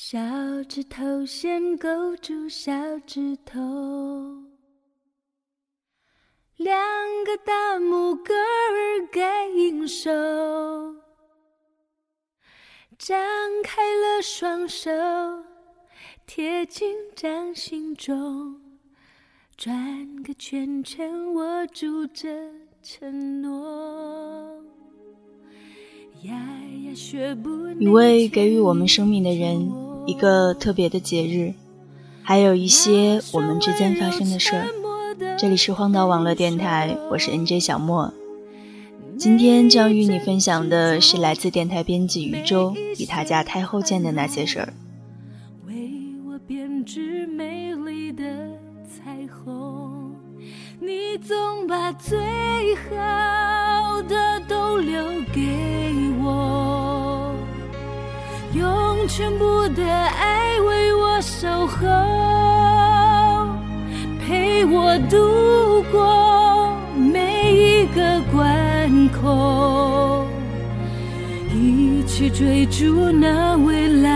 小指头先勾住小指头，两个大拇哥儿该应手，张开了双手，贴近掌心中，转个圈圈握住这承诺。一位给予我们生命的人。一个特别的节日，还有一些我们之间发生的事儿。这里是荒岛网络电台，我是 NJ 小莫。今天将与你分享的是来自电台编辑余舟与他家太后见的那些事儿。为我编织美丽的彩虹，你总把最好的都留给我。用全部的爱为我守候，陪我度过每一个关口，一起追逐那未来。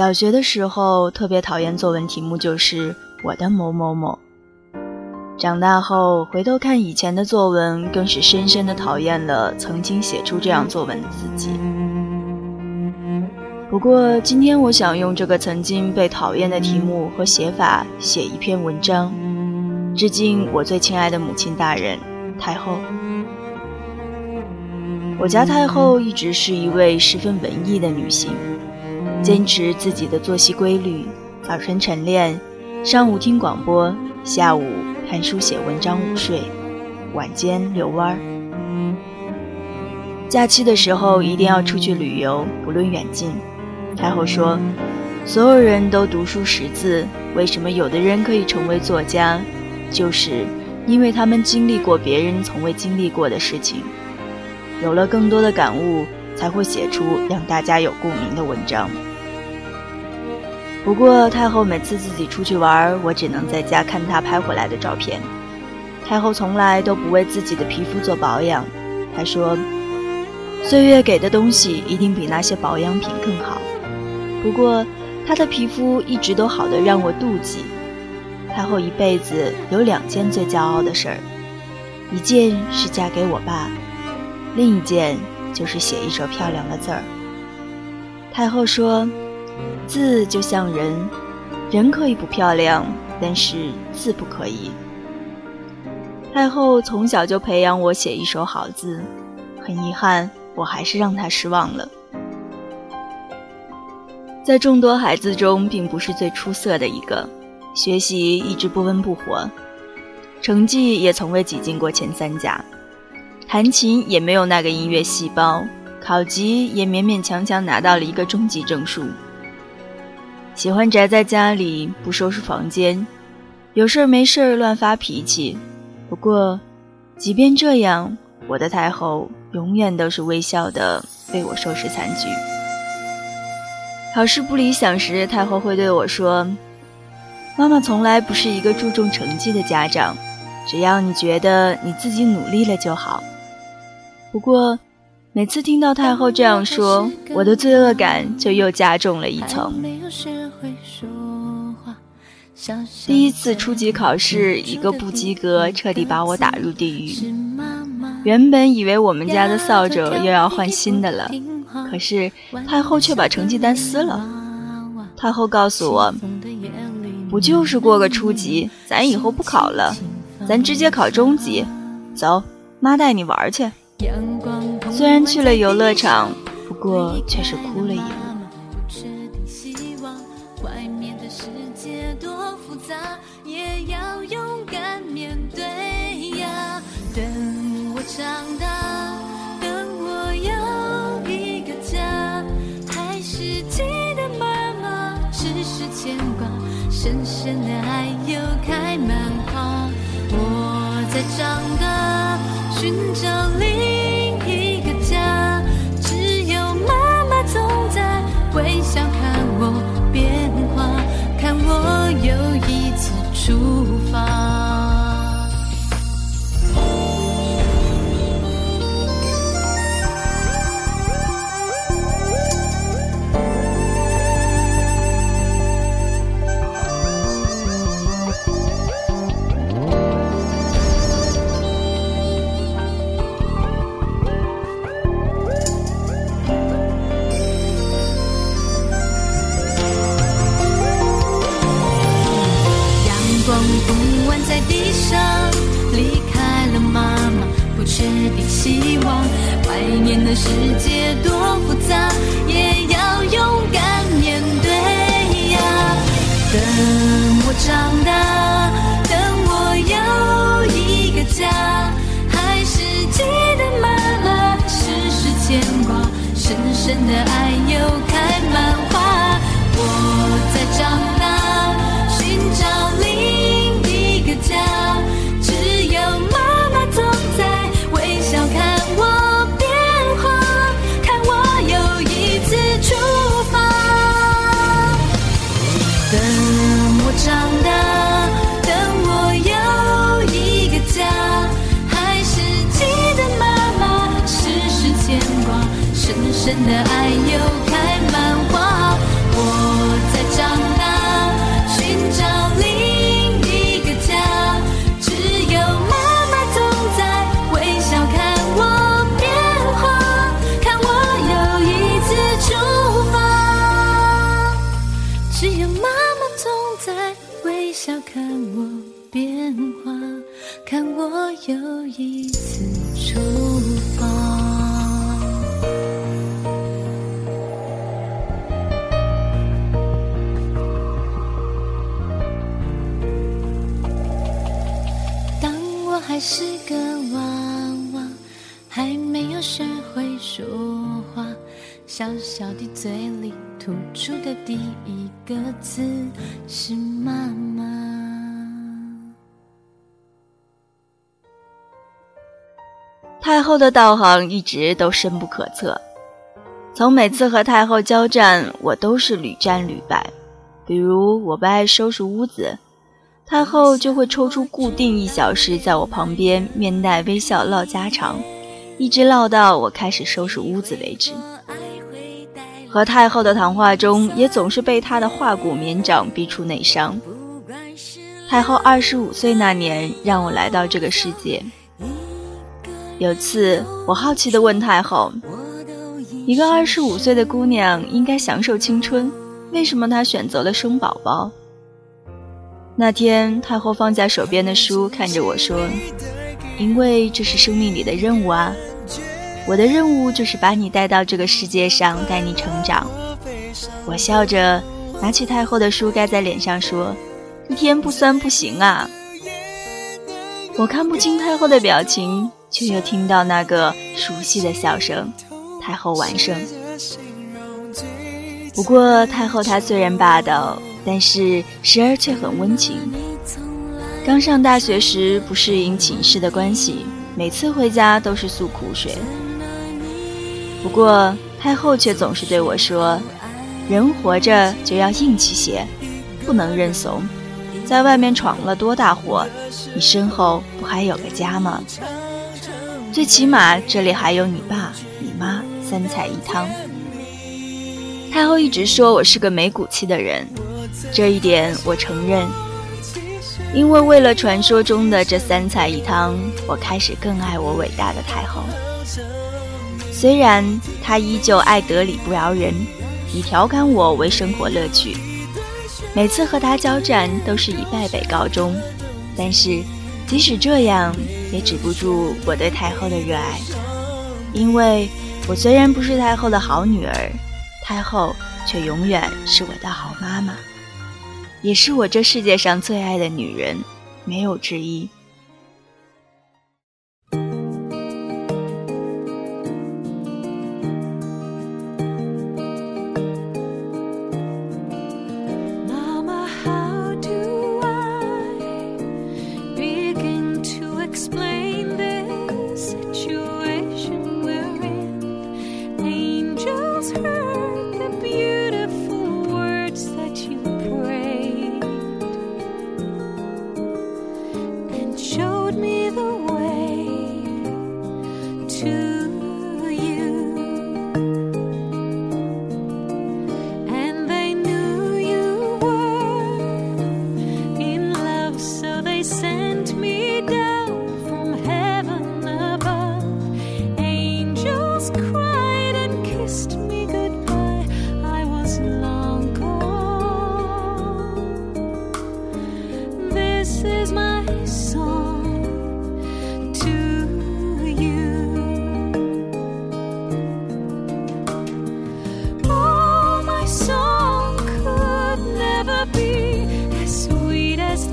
小学的时候特别讨厌作文题目，就是我的某某某。长大后回头看以前的作文，更是深深的讨厌了曾经写出这样作文的自己。不过今天我想用这个曾经被讨厌的题目和写法写一篇文章，致敬我最亲爱的母亲大人太后。我家太后一直是一位十分文艺的女性。坚持自己的作息规律，早晨晨练，上午听广播，下午看书写文章午睡，晚间遛弯儿。假期的时候一定要出去旅游，不论远近。太后说：“所有人都读书识字，为什么有的人可以成为作家？就是因为他们经历过别人从未经历过的事情，有了更多的感悟，才会写出让大家有共鸣的文章。”不过太后每次自己出去玩，我只能在家看她拍回来的照片。太后从来都不为自己的皮肤做保养，她说：“岁月给的东西一定比那些保养品更好。”不过她的皮肤一直都好的让我妒忌。太后一辈子有两件最骄傲的事儿，一件是嫁给我爸，另一件就是写一手漂亮的字儿。太后说。字就像人，人可以不漂亮，但是字不可以。太后从小就培养我写一手好字，很遗憾，我还是让她失望了。在众多孩子中，并不是最出色的一个，学习一直不温不火，成绩也从未挤进过前三甲，弹琴也没有那个音乐细胞，考级也勉勉强强拿到了一个中级证书。喜欢宅在家里不收拾房间，有事儿没事儿乱发脾气。不过，即便这样，我的太后永远都是微笑的为我收拾残局。考试不理想时，太后会对我说：“妈妈从来不是一个注重成绩的家长，只要你觉得你自己努力了就好。”不过，每次听到太后这样说，我的罪恶感就又加重了一层。第一次初级考试，一个不及格，彻底把我打入地狱。原本以为我们家的扫帚又要换新的了，可是太后却把成绩单撕了。太后告诉我，不就是过个初级，咱以后不考了，咱直接考中级。走，妈带你玩去。虽然去了游乐场，不过却是哭了一晚。外面的世界多复杂，也要勇敢面对呀。等我长大，等我有一个家，还是记得妈妈只是牵挂，深深的爱又开满花。我在长大，寻找。深的爱又开满花。我在长大，寻找。是个娃娃，还没有学会说话，小小的嘴里吐出的第一个字是妈妈。太后的道行一直都深不可测，从每次和太后交战，我都是屡战屡败。比如我不爱收拾屋子。太后就会抽出固定一小时，在我旁边面带微笑唠家常，一直唠到我开始收拾屋子为止。和太后的谈话中，也总是被她的化骨绵掌逼出内伤。太后二十五岁那年，让我来到这个世界。有次，我好奇地问太后：“一个二十五岁的姑娘应该享受青春，为什么她选择了生宝宝？”那天，太后放在手边的书，看着我说：“因为这是生命里的任务啊，我的任务就是把你带到这个世界上，带你成长。”我笑着拿起太后的书，盖在脸上说：“一天不酸不行啊。”我看不清太后的表情，却又听到那个熟悉的笑声：“太后完胜。”不过，太后她虽然霸道。但是时而却很温情。刚上大学时不适应寝室的关系，每次回家都是诉苦水。不过太后却总是对我说：“人活着就要硬气些，不能认怂。在外面闯了多大祸，你身后不还有个家吗？最起码这里还有你爸、你妈，三菜一汤。”太后一直说我是个没骨气的人。这一点我承认，因为为了传说中的这三菜一汤，我开始更爱我伟大的太后。虽然她依旧爱得理不饶人，以调侃我为生活乐趣，每次和她交战都是以败北告终，但是即使这样，也止不住我对太后的热爱。因为我虽然不是太后的好女儿，太后却永远是我的好妈妈。也是我这世界上最爱的女人，没有之一。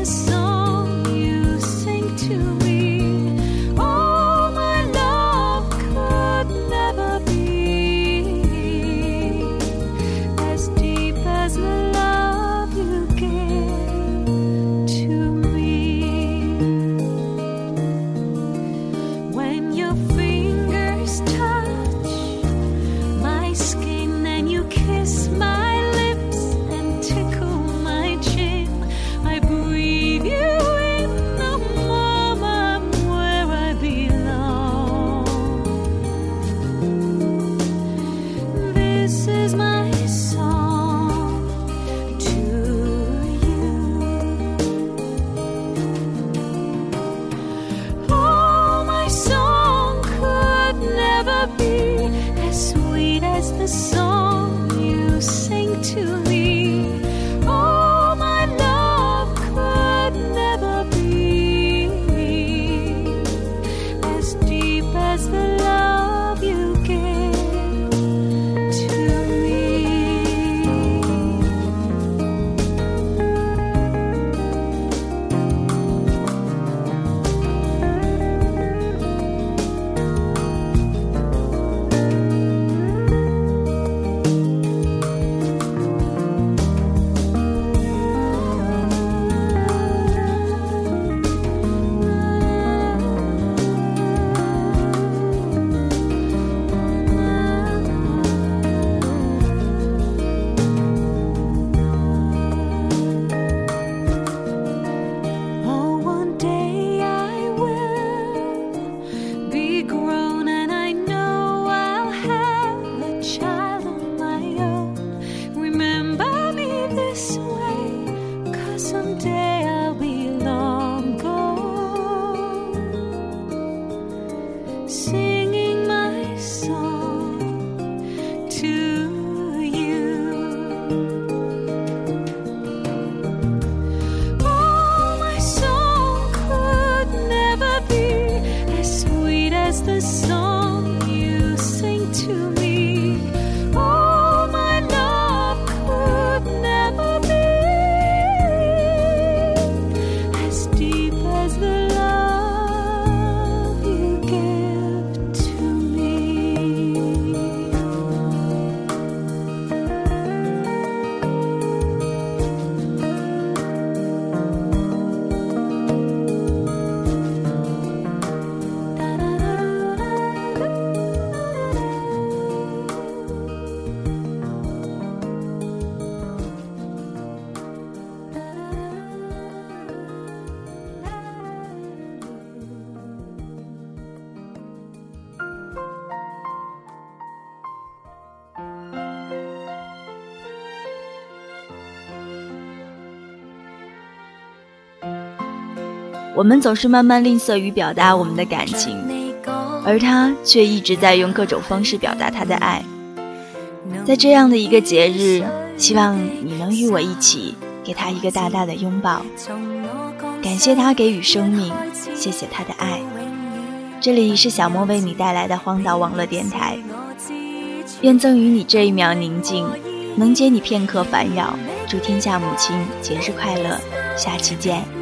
the song the 我们总是慢慢吝啬于表达我们的感情，而他却一直在用各种方式表达他的爱。在这样的一个节日，希望你能与我一起给他一个大大的拥抱，感谢他给予生命，谢谢他的爱。这里是小莫为你带来的荒岛网络电台，愿赠予你这一秒宁静，能解你片刻烦扰。祝天下母亲节日快乐，下期见。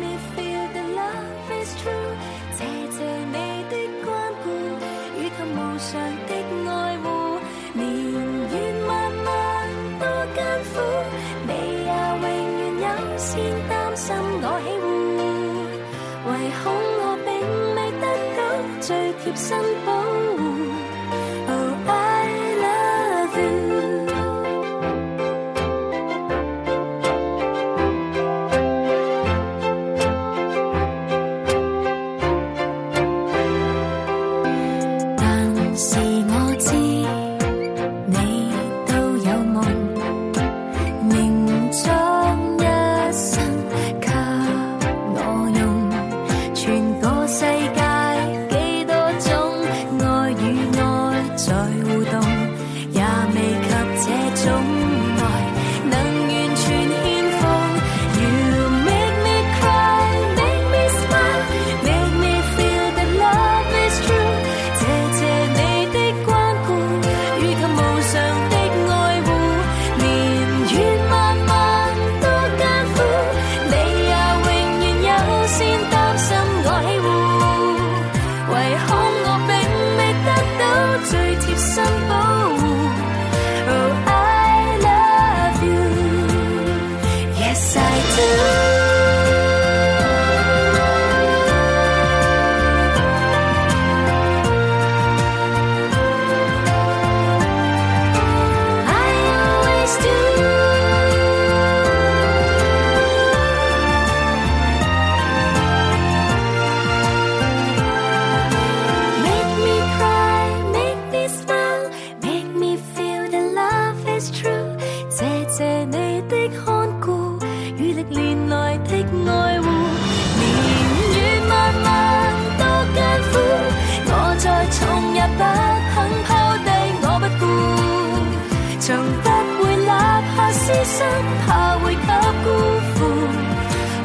keeps. Oh, I love you.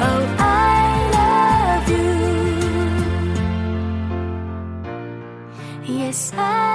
Oh, I love you. Yes, I.